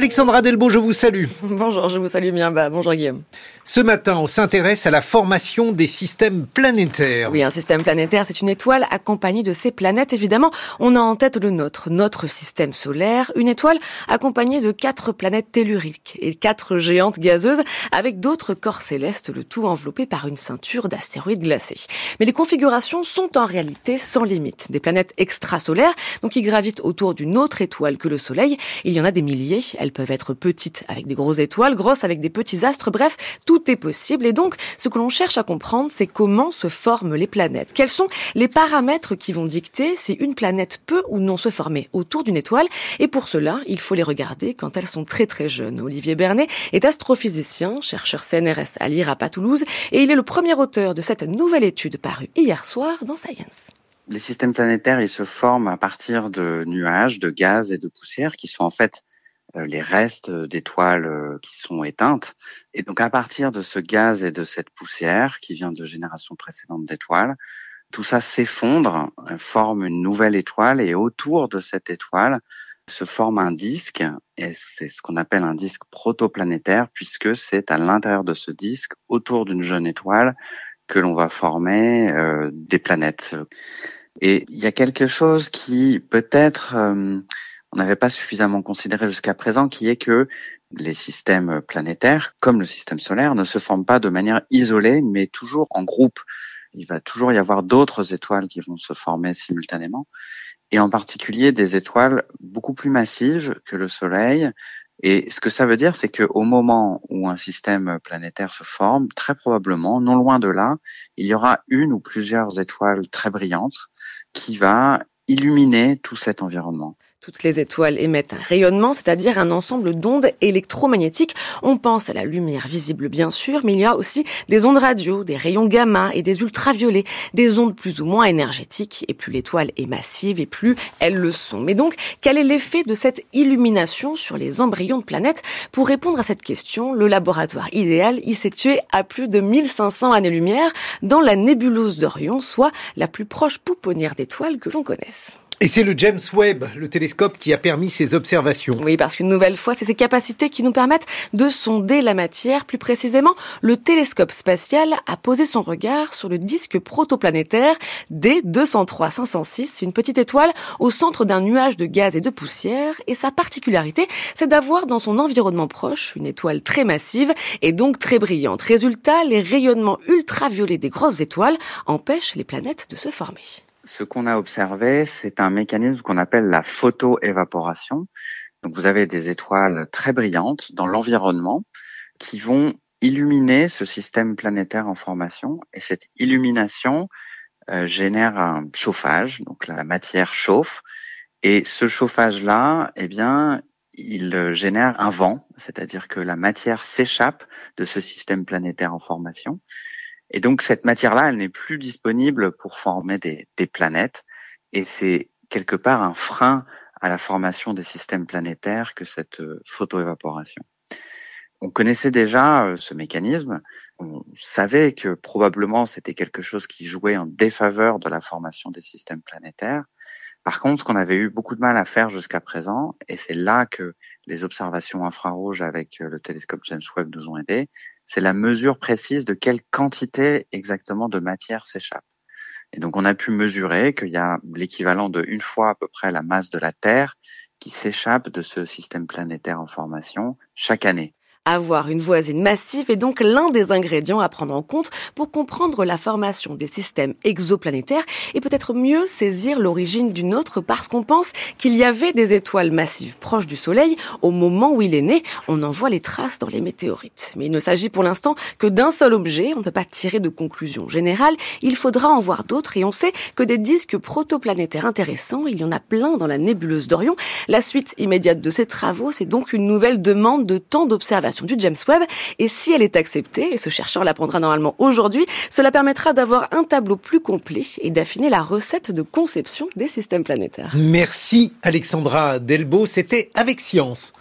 Alexandra Delbo, je vous salue. Bonjour, je vous salue bien. Bah, bonjour Guillaume. Ce matin, on s'intéresse à la formation des systèmes planétaires. Oui, un système planétaire, c'est une étoile accompagnée de ses planètes. Évidemment, on a en tête le nôtre, notre système solaire, une étoile accompagnée de quatre planètes telluriques et quatre géantes gazeuses avec d'autres corps célestes, le tout enveloppé par une ceinture d'astéroïdes glacés. Mais les configurations sont en réalité sans limite. Des planètes extrasolaires, donc qui gravitent autour d'une autre étoile que le Soleil. Il y en a des milliers. Elles peuvent être petites avec des grosses étoiles, grosses avec des petits astres. Bref, tout est possible. Et donc, ce que l'on cherche à comprendre, c'est comment se forment les planètes. Quels sont les paramètres qui vont dicter si une planète peut ou non se former autour d'une étoile? Et pour cela, il faut les regarder quand elles sont très très jeunes. Olivier Bernet est astrophysicien, chercheur CNRS à l'IRAP à Toulouse, et il est le premier auteur de cette nouvelle étude parue hier soir dans Science les systèmes planétaires, ils se forment à partir de nuages, de gaz et de poussière qui sont en fait les restes d'étoiles euh, qui sont éteintes. Et donc à partir de ce gaz et de cette poussière qui vient de générations précédentes d'étoiles, tout ça s'effondre, euh, forme une nouvelle étoile et autour de cette étoile se forme un disque et c'est ce qu'on appelle un disque protoplanétaire puisque c'est à l'intérieur de ce disque, autour d'une jeune étoile, que l'on va former des planètes. Et il y a quelque chose qui peut-être on n'avait pas suffisamment considéré jusqu'à présent, qui est que les systèmes planétaires, comme le système solaire, ne se forment pas de manière isolée, mais toujours en groupe. Il va toujours y avoir d'autres étoiles qui vont se former simultanément, et en particulier des étoiles beaucoup plus massives que le Soleil. Et ce que ça veut dire, c'est qu'au moment où un système planétaire se forme, très probablement, non loin de là, il y aura une ou plusieurs étoiles très brillantes qui va illuminer tout cet environnement. Toutes les étoiles émettent un rayonnement, c'est-à-dire un ensemble d'ondes électromagnétiques. On pense à la lumière visible bien sûr, mais il y a aussi des ondes radio, des rayons gamma et des ultraviolets, des ondes plus ou moins énergétiques. Et plus l'étoile est massive et plus elles le sont. Mais donc, quel est l'effet de cette illumination sur les embryons de planètes? Pour répondre à cette question, le laboratoire idéal y s'est tué à plus de 1500 années-lumière dans la nébuleuse d'Orion, soit la plus proche pouponnière d'étoiles que l'on connaisse. Et c'est le James Webb, le télescope, qui a permis ces observations. Oui, parce qu'une nouvelle fois, c'est ces capacités qui nous permettent de sonder la matière. Plus précisément, le télescope spatial a posé son regard sur le disque protoplanétaire D203-506, une petite étoile au centre d'un nuage de gaz et de poussière. Et sa particularité, c'est d'avoir dans son environnement proche une étoile très massive et donc très brillante. Résultat, les rayonnements ultraviolets des grosses étoiles empêchent les planètes de se former ce qu'on a observé, c'est un mécanisme qu'on appelle la photoévaporation. Donc vous avez des étoiles très brillantes dans l'environnement qui vont illuminer ce système planétaire en formation. Et cette illumination euh, génère un chauffage, donc la matière chauffe. Et ce chauffage-là, eh bien, il génère un vent, c'est-à-dire que la matière s'échappe de ce système planétaire en formation et donc cette matière-là, elle n'est plus disponible pour former des, des planètes. Et c'est quelque part un frein à la formation des systèmes planétaires que cette euh, photoévaporation. On connaissait déjà euh, ce mécanisme, on savait que probablement c'était quelque chose qui jouait en défaveur de la formation des systèmes planétaires. Par contre, ce qu'on avait eu beaucoup de mal à faire jusqu'à présent, et c'est là que les observations infrarouges avec euh, le télescope James Webb nous ont aidés, c'est la mesure précise de quelle quantité exactement de matière s'échappe. Et donc on a pu mesurer qu'il y a l'équivalent de une fois à peu près la masse de la Terre qui s'échappe de ce système planétaire en formation chaque année. Avoir une voisine massive est donc l'un des ingrédients à prendre en compte pour comprendre la formation des systèmes exoplanétaires et peut-être mieux saisir l'origine d'une autre parce qu'on pense qu'il y avait des étoiles massives proches du Soleil au moment où il est né. On en voit les traces dans les météorites. Mais il ne s'agit pour l'instant que d'un seul objet. On ne peut pas tirer de conclusion générale. Il faudra en voir d'autres et on sait que des disques protoplanétaires intéressants, il y en a plein dans la nébuleuse d'Orion. La suite immédiate de ces travaux, c'est donc une nouvelle demande de temps d'observation du James Webb. Et si elle est acceptée, et ce chercheur l'apprendra normalement aujourd'hui, cela permettra d'avoir un tableau plus complet et d'affiner la recette de conception des systèmes planétaires. Merci Alexandra Delbo, c'était avec science.